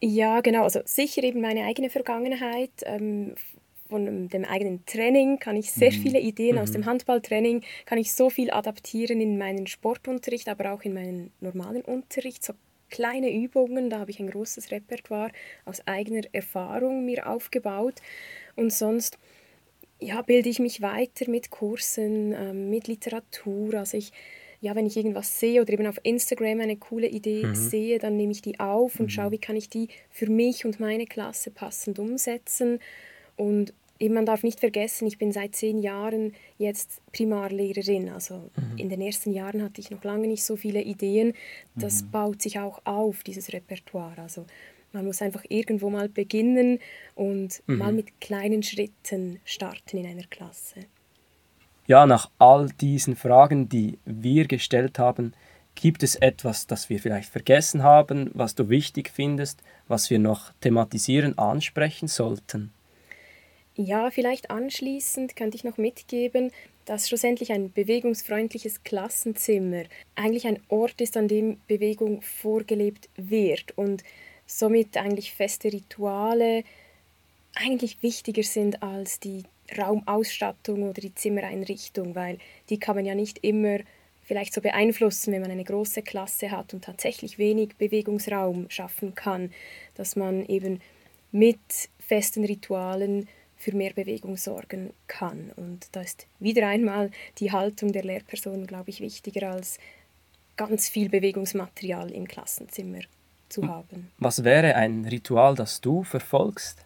S5: Ja, genau. Also sicher eben meine eigene Vergangenheit. Ähm, von dem eigenen Training kann ich sehr mhm. viele Ideen mhm. aus dem Handballtraining, kann ich so viel adaptieren in meinen Sportunterricht, aber auch in meinen normalen Unterricht. So kleine Übungen, da habe ich ein großes Repertoire aus eigener Erfahrung mir aufgebaut. Und sonst ja, bilde ich mich weiter mit Kursen, ähm, mit Literatur. Also ich, ja, wenn ich irgendwas sehe oder eben auf Instagram eine coole Idee mhm. sehe, dann nehme ich die auf und mhm. schaue, wie kann ich die für mich und meine Klasse passend umsetzen. Und eben, man darf nicht vergessen, ich bin seit zehn Jahren jetzt Primarlehrerin. Also mhm. in den ersten Jahren hatte ich noch lange nicht so viele Ideen. Das mhm. baut sich auch auf, dieses Repertoire. Also man muss einfach irgendwo mal beginnen und mhm. mal mit kleinen Schritten starten in einer Klasse.
S4: Ja, nach all diesen Fragen, die wir gestellt haben, gibt es etwas, das wir vielleicht vergessen haben, was du wichtig findest, was wir noch thematisieren, ansprechen sollten?
S5: Ja, vielleicht anschließend könnte ich noch mitgeben, dass schlussendlich ein bewegungsfreundliches Klassenzimmer eigentlich ein Ort ist, an dem Bewegung vorgelebt wird und somit eigentlich feste Rituale eigentlich wichtiger sind als die Raumausstattung oder die Zimmereinrichtung, weil die kann man ja nicht immer vielleicht so beeinflussen, wenn man eine große Klasse hat und tatsächlich wenig Bewegungsraum schaffen kann, dass man eben mit festen Ritualen für mehr Bewegung sorgen kann. Und da ist wieder einmal die Haltung der Lehrperson, glaube ich, wichtiger als ganz viel Bewegungsmaterial im Klassenzimmer zu haben.
S4: Was wäre ein Ritual, das du verfolgst?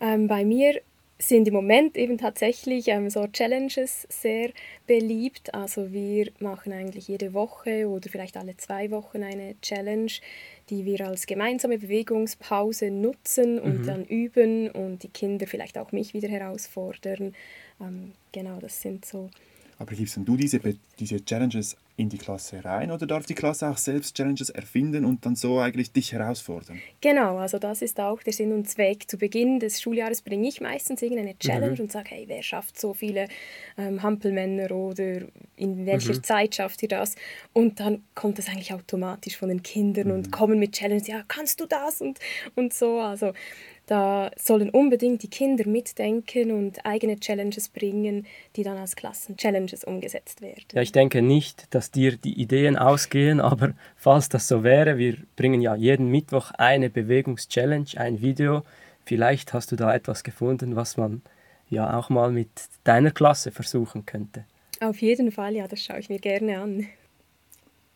S5: Ähm, bei mir sind im Moment eben tatsächlich ähm, so Challenges sehr beliebt. Also wir machen eigentlich jede Woche oder vielleicht alle zwei Wochen eine Challenge, die wir als gemeinsame Bewegungspause nutzen und mhm. dann üben und die Kinder vielleicht auch mich wieder herausfordern. Ähm, genau, das sind so
S3: aber gibst du diese, diese Challenges in die Klasse rein oder darf die Klasse auch selbst Challenges erfinden und dann so eigentlich dich herausfordern?
S5: Genau, also das ist auch der Sinn und Zweck. Zu Beginn des Schuljahres bringe ich meistens irgendeine Challenge mhm. und sage, hey, wer schafft so viele ähm, Hampelmänner oder in welcher mhm. Zeit schafft ihr das? Und dann kommt das eigentlich automatisch von den Kindern mhm. und kommen mit Challenges, ja, kannst du das und, und so. Also da sollen unbedingt die Kinder mitdenken und eigene Challenges bringen, die dann als Klassen-Challenges umgesetzt werden.
S4: Ja, ich denke nicht, dass dir die Ideen ausgehen, (laughs) aber falls das so wäre, wir bringen ja jeden Mittwoch eine Bewegungs-Challenge, ein Video. Vielleicht hast du da etwas gefunden, was man ja auch mal mit deiner Klasse versuchen könnte.
S5: Auf jeden Fall, ja, das schaue ich mir gerne an.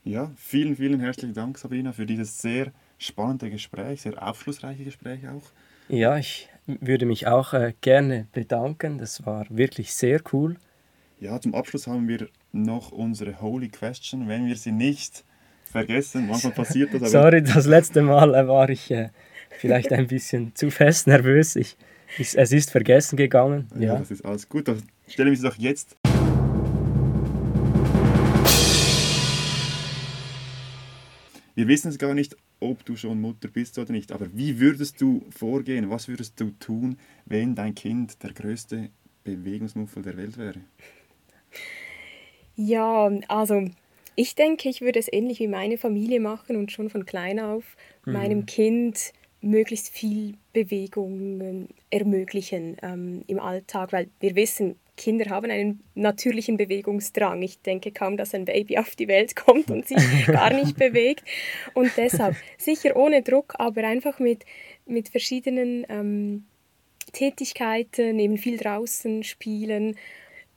S3: Ja, vielen, vielen herzlichen Dank, Sabrina, für dieses sehr spannende Gespräch, sehr aufschlussreiche Gespräch auch.
S4: Ja, ich würde mich auch äh, gerne bedanken. Das war wirklich sehr cool.
S3: Ja, zum Abschluss haben wir noch unsere Holy Question. Wenn wir sie nicht vergessen, manchmal passiert das. (laughs)
S4: Sorry, das letzte Mal äh, war ich äh, vielleicht ein bisschen (laughs) zu fest nervös. Ich, ich, es ist vergessen gegangen.
S3: Ja, ja, das ist alles gut. Dann stelle ich mich doch jetzt. Wir wissen es gar nicht, ob du schon Mutter bist oder nicht, aber wie würdest du vorgehen? Was würdest du tun, wenn dein Kind der größte Bewegungsmuffel der Welt wäre?
S5: Ja, also ich denke, ich würde es ähnlich wie meine Familie machen und schon von klein auf mhm. meinem Kind möglichst viel Bewegungen ermöglichen ähm, im Alltag, weil wir wissen, Kinder haben einen natürlichen Bewegungsdrang. Ich denke kaum, dass ein Baby auf die Welt kommt und sich (laughs) gar nicht bewegt. Und deshalb sicher ohne Druck, aber einfach mit, mit verschiedenen ähm, Tätigkeiten, eben viel draußen spielen,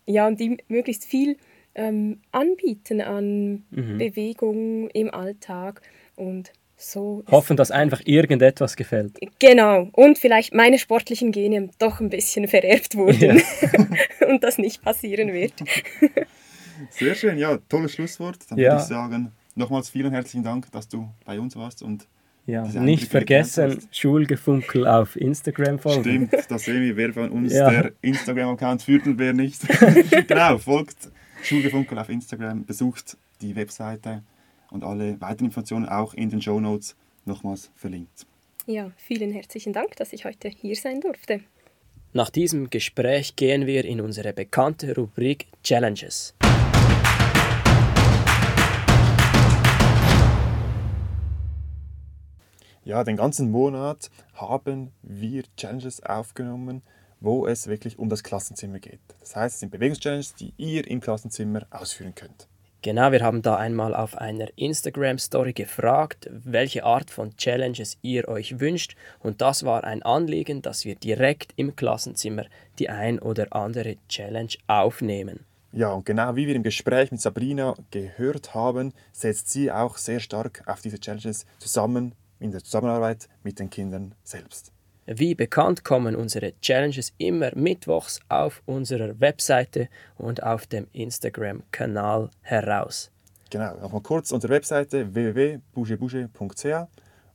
S5: ja, und ihm möglichst viel ähm, anbieten an mhm. Bewegung im Alltag und so
S4: Hoffen, dass einfach irgendetwas gefällt.
S5: Genau. Und vielleicht meine sportlichen Gene doch ein bisschen vererbt wurden ja. (laughs) und das nicht passieren wird. (laughs)
S3: Sehr schön, ja, tolles Schlusswort. Dann ja. würde ich sagen, nochmals vielen herzlichen Dank, dass du bei uns warst und
S4: ja, nicht vergessen, Schulgefunkel auf Instagram folgen.
S3: Stimmt, das sehen wir, wer von uns ja. der Instagram-Account führt und wer nicht. (laughs) genau, folgt Schulgefunkel auf Instagram, besucht die Webseite und alle weiteren Informationen auch in den Show Notes nochmals verlinkt.
S5: Ja, vielen herzlichen Dank, dass ich heute hier sein durfte.
S4: Nach diesem Gespräch gehen wir in unsere bekannte Rubrik Challenges.
S3: Ja, den ganzen Monat haben wir Challenges aufgenommen, wo es wirklich um das Klassenzimmer geht. Das heißt, es sind Bewegungschallenges, die ihr im Klassenzimmer ausführen könnt.
S4: Genau, wir haben da einmal auf einer Instagram-Story gefragt, welche Art von Challenges ihr euch wünscht. Und das war ein Anliegen, dass wir direkt im Klassenzimmer die ein oder andere Challenge aufnehmen.
S3: Ja, und genau wie wir im Gespräch mit Sabrina gehört haben, setzt sie auch sehr stark auf diese Challenges zusammen in der Zusammenarbeit mit den Kindern selbst.
S4: Wie bekannt kommen unsere Challenges immer mittwochs auf unserer Webseite und auf dem Instagram-Kanal heraus.
S3: Genau, nochmal kurz unsere Webseite www.bougebouge.ch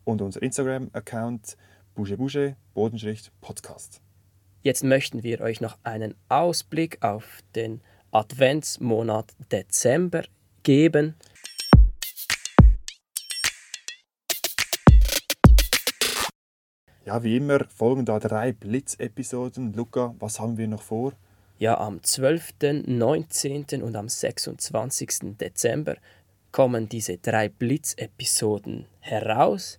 S3: und unser Instagram-Account bougebouge Podcast.
S4: Jetzt möchten wir euch noch einen Ausblick auf den Adventsmonat Dezember geben.
S3: Ja, wie immer folgen da drei Blitzepisoden. Luca, was haben wir noch vor?
S4: Ja, am 12., 19. und am 26. Dezember kommen diese drei Blitzepisoden heraus.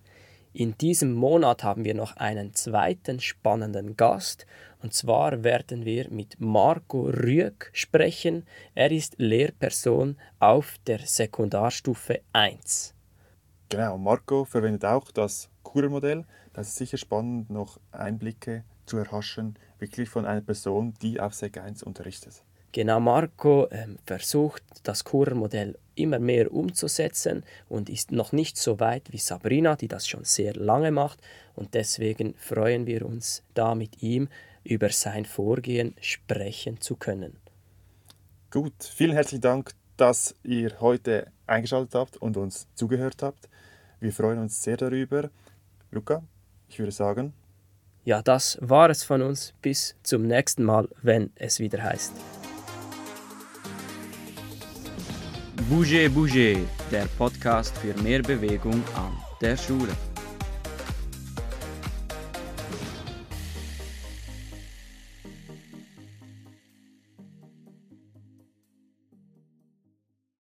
S4: In diesem Monat haben wir noch einen zweiten spannenden Gast. Und zwar werden wir mit Marco Rüeg sprechen. Er ist Lehrperson auf der Sekundarstufe 1.
S3: Genau, Marco verwendet auch das Kurmodell. Das ist sicher spannend, noch Einblicke zu erhaschen, wirklich von einer Person, die auf Sek 1 unterrichtet.
S4: Genau, Marco ähm, versucht das Kurmodell immer mehr umzusetzen und ist noch nicht so weit wie Sabrina, die das schon sehr lange macht. Und deswegen freuen wir uns, da mit ihm über sein Vorgehen sprechen zu können.
S3: Gut, vielen herzlichen Dank, dass ihr heute eingeschaltet habt und uns zugehört habt. Wir freuen uns sehr darüber. Luca, ich würde sagen.
S4: Ja, das war es von uns. Bis zum nächsten Mal, wenn es wieder heißt.
S1: Bouge Bouge, der Podcast für mehr Bewegung an der Schule.